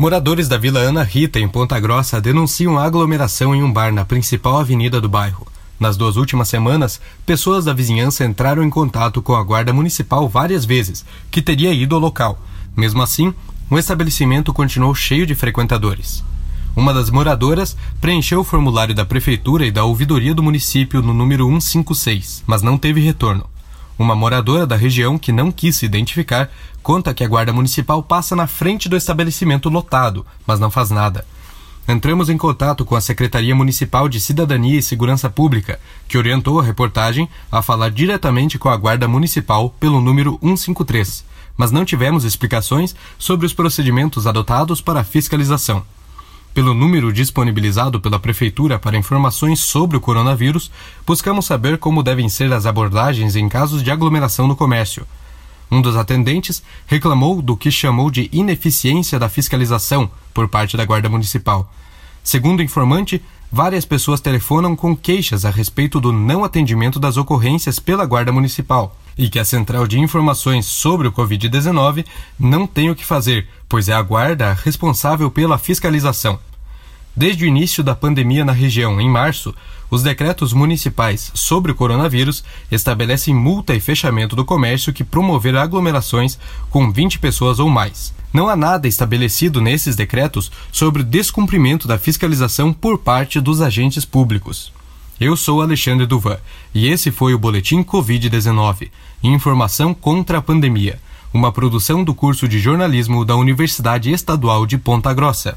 Moradores da Vila Ana Rita, em Ponta Grossa, denunciam aglomeração em um bar na principal avenida do bairro. Nas duas últimas semanas, pessoas da vizinhança entraram em contato com a Guarda Municipal várias vezes, que teria ido ao local. Mesmo assim, o estabelecimento continuou cheio de frequentadores. Uma das moradoras preencheu o formulário da Prefeitura e da Ouvidoria do município no número 156, mas não teve retorno. Uma moradora da região que não quis se identificar conta que a Guarda Municipal passa na frente do estabelecimento lotado, mas não faz nada. Entramos em contato com a Secretaria Municipal de Cidadania e Segurança Pública, que orientou a reportagem a falar diretamente com a Guarda Municipal pelo número 153, mas não tivemos explicações sobre os procedimentos adotados para a fiscalização. Pelo número disponibilizado pela Prefeitura para informações sobre o coronavírus, buscamos saber como devem ser as abordagens em casos de aglomeração no comércio. Um dos atendentes reclamou do que chamou de ineficiência da fiscalização por parte da Guarda Municipal. Segundo o informante, várias pessoas telefonam com queixas a respeito do não atendimento das ocorrências pela Guarda Municipal e que a Central de Informações sobre o Covid-19 não tem o que fazer, pois é a Guarda responsável pela fiscalização. Desde o início da pandemia na região, em março, os decretos municipais sobre o coronavírus estabelecem multa e fechamento do comércio que promover aglomerações com 20 pessoas ou mais. Não há nada estabelecido nesses decretos sobre o descumprimento da fiscalização por parte dos agentes públicos. Eu sou Alexandre Duvan e esse foi o Boletim Covid-19 Informação contra a Pandemia, uma produção do curso de jornalismo da Universidade Estadual de Ponta Grossa.